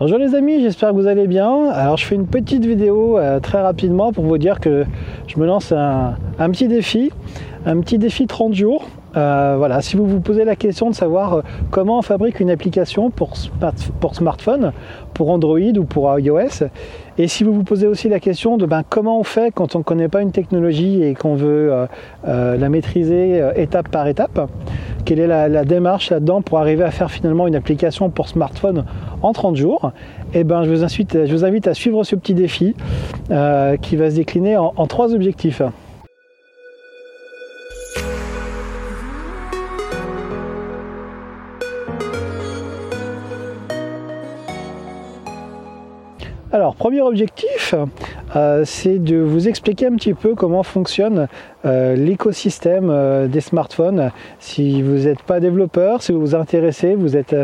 Bonjour les amis, j'espère que vous allez bien. Alors je fais une petite vidéo euh, très rapidement pour vous dire que je me lance un, petit défi, un petit défi 30 jours. Euh, voilà, si vous vous posez la question de savoir euh, comment on fabrique une application pour, smartphone, pour Android ou pour iOS, et si vous vous posez aussi la question de ben, comment on fait quand on ne connaît pas une technologie et qu'on veut la maîtriser étape par étape, quelle est la, démarche là-dedans pour arriver à faire finalement une application pour smartphone en 30 jours, eh ben, je, vous invite, je vous invite à suivre ce petit défi euh, qui va se décliner en trois objectifs. Alors, premier objectif, euh, c'est de vous expliquer un petit peu comment fonctionne euh, l'écosystème euh, des smartphones. Si vous n'êtes pas développeur, si vous vous intéressez, vous êtes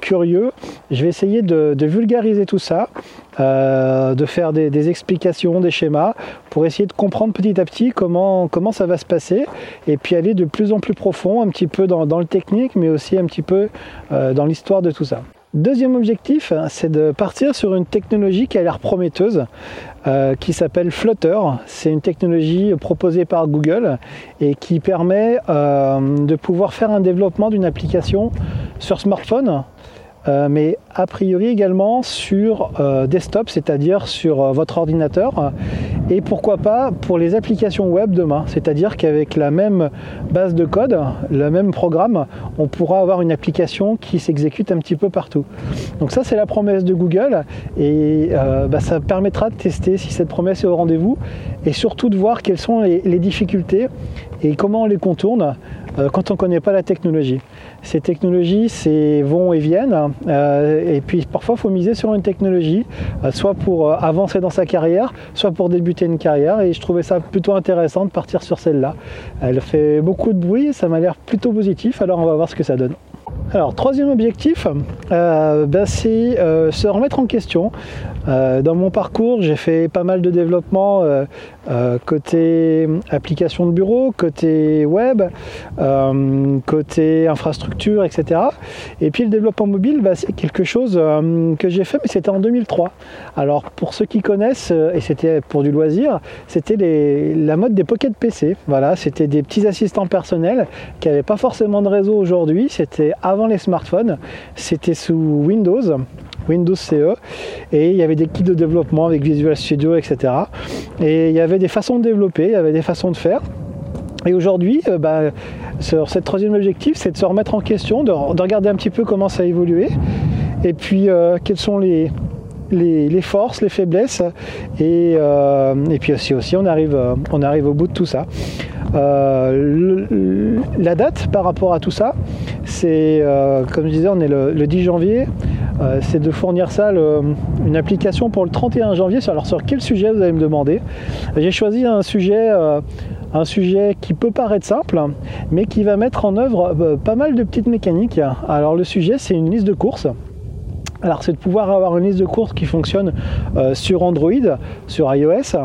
curieux, je vais essayer de, vulgariser tout ça, de faire des, explications, des schémas, pour essayer de comprendre petit à petit comment, comment ça va se passer, et puis aller de plus en plus profond, un petit peu dans le technique, mais aussi un petit peu dans l'histoire de tout ça. Deuxième objectif, c'est de partir sur une technologie qui a l'air prometteuse, euh, qui s'appelle Flutter. C'est une technologie proposée par Google et qui permet euh, de pouvoir faire un développement d'une application sur smartphone euh, mais a priori également sur desktop, c'est-à-dire sur votre ordinateur, et pourquoi pas pour les applications web demain, c'est-à-dire qu'avec la même base de code, le même programme, on pourra avoir une application qui s'exécute un petit peu partout. Donc ça c'est la promesse de Google, et bah, ça permettra de tester si cette promesse est au rendez-vous, et surtout de voir quelles sont les difficultés et comment on les contourne. euh, quand on ne connaît pas la technologie. Ces technologies, vont et viennent, euh, et puis parfois il faut miser sur une technologie, euh, soit pour avancer dans sa carrière, soit pour débuter une carrière, et je trouvais ça plutôt intéressant de partir sur celle-là. Elle fait beaucoup de bruit, ça m'a l'air plutôt positif, alors on va voir ce que ça donne. Alors, troisième objectif, ben, c'est se remettre en question. Dans mon parcours, j'ai fait pas mal de développement côté application de bureau, côté web, euh, côté infrastructure, etc. Et puis le développement mobile, bah, c'est quelque chose euh, que j'ai fait, mais c'était en 2003. Alors pour ceux qui connaissent, euh, et c'était pour du loisir, c'était la mode des pocket PC. Voilà, c'était des petits assistants personnels qui n'avaient pas forcément de réseau aujourd'hui. C'était avant les smartphones. C'était sous Windows. Windows CE et il y avait des kits de développement avec Visual Studio etc et il y avait des façons de développer il y avait des façons de faire. Et aujourd'hui, bah, sur cette troisième objectif, c'est de se remettre en question, de, regarder un petit peu comment ça a évolué, et puis euh, quelles sont les, les, forces, les faiblesses, et, euh, et puis aussi, aussi on, arrive, on arrive au bout de tout ça. Euh, la date par rapport à tout ça, c'est, comme je disais, on est le, 10 janvier, c'est de fournir ça, une application pour le 31 janvier. Alors sur quel sujet vous allez me demander? J'ai choisi un sujet un sujet qui peut paraître simple, mais qui va mettre en œuvre euh, pas mal de petites mécaniques. Alors le sujet, c'est une liste de courses. Alors c'est de pouvoir avoir une liste de courses qui fonctionne euh, sur Android, sur iOS,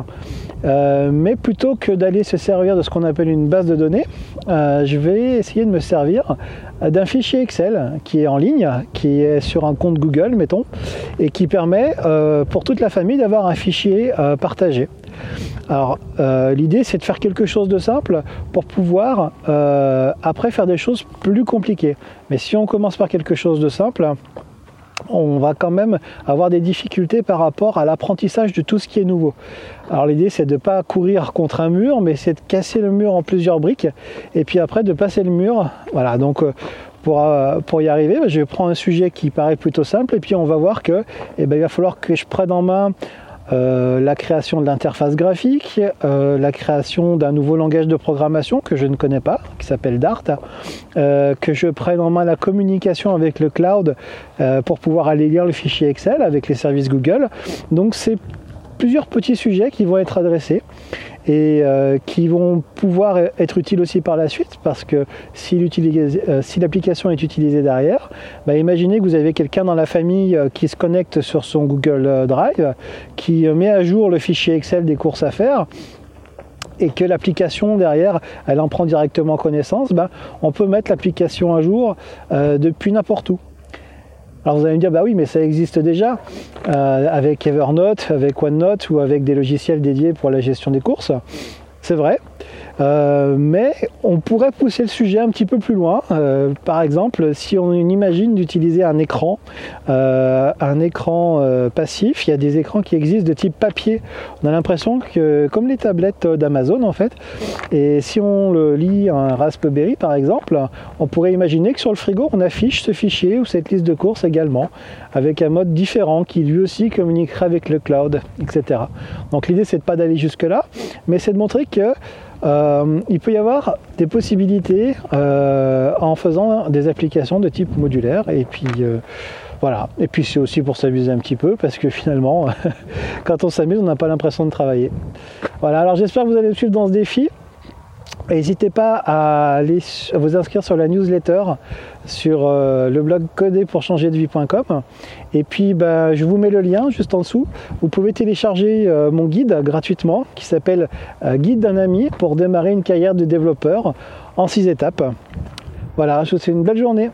euh, mais plutôt que d'aller se servir de ce qu'on appelle une base de données, je vais essayer de me servir d'un fichier Excel qui est en ligne, qui est sur un compte Google, mettons, et qui permet pour toute la famille d'avoir un fichier partagé. Alors euh, l'idée c'est de faire quelque chose de simple pour pouvoir euh, après faire des choses plus compliquées. Mais si on commence par quelque chose de simple, on va quand même avoir des difficultés par rapport à l'apprentissage de tout ce qui est nouveau. Alors l'idée c'est de ne pas courir contre un mur, mais c'est de casser le mur en plusieurs briques et puis après de passer le mur. Voilà, donc euh, pour, pour, y arriver, je vais prendre un sujet qui paraît plutôt simple et puis on va voir que eh ben, va falloir que je prenne en main euh, la création de l'interface graphique, euh, la création d'un nouveau langage de programmation que je ne connais pas, qui s'appelle Dart, euh, que je prenne en main la communication avec le cloud pour pouvoir aller lire le fichier Excel avec les services Google. Donc c'est plusieurs petits sujets qui vont être adressés et euh, qui vont pouvoir être utiles aussi par la suite parce que si euh, l'application est utilisée derrière, bah, imaginez que vous avez quelqu'un dans la famille euh, qui se connecte sur son Google Drive, qui met à jour le fichier Excel des courses à faire et que l'application derrière, elle en prend directement connaissance, bah, on peut mettre l'application à jour depuis n'importe où. Alors vous allez me dire, bah oui, mais ça existe déjà avec Evernote, avec OneNote ou avec des logiciels dédiés pour la gestion des courses. C'est vrai. Euh, mais on pourrait pousser le sujet un petit peu plus loin. Euh, par exemple, si on imagine d'utiliser un écran, euh, un écran passif, il y a des écrans qui existent de type papier. On a l'impression que, comme les tablettes d'Amazon en fait, et si on le lit un Raspberry par exemple, on pourrait imaginer que sur le frigo on affiche ce fichier ou cette liste de courses également, avec un mode différent qui lui aussi communiquerait avec le cloud, etc. Donc l'idée c'est de pas d'aller jusque là, mais c'est de montrer que euh, il peut y avoir des possibilités euh, en faisant des applications de type modulaire et puis euh, voilà. Et puis c'est aussi pour s'amuser un petit peu parce que finalement, quand on s'amuse, on n'a pas l'impression de travailler. Voilà. Alors j'espère que vous allez me suivre dans ce défi. N'hésitez pas à, aller, vous inscrire sur la newsletter sur euh, le blog coderpourchangerdevie.com et puis bah, je vous mets le lien juste en dessous. Vous pouvez télécharger euh, mon guide gratuitement qui s'appelle euh, Guide d'un ami pour démarrer une carrière de développeur en 6 étapes. Voilà, je vous souhaite une belle journée.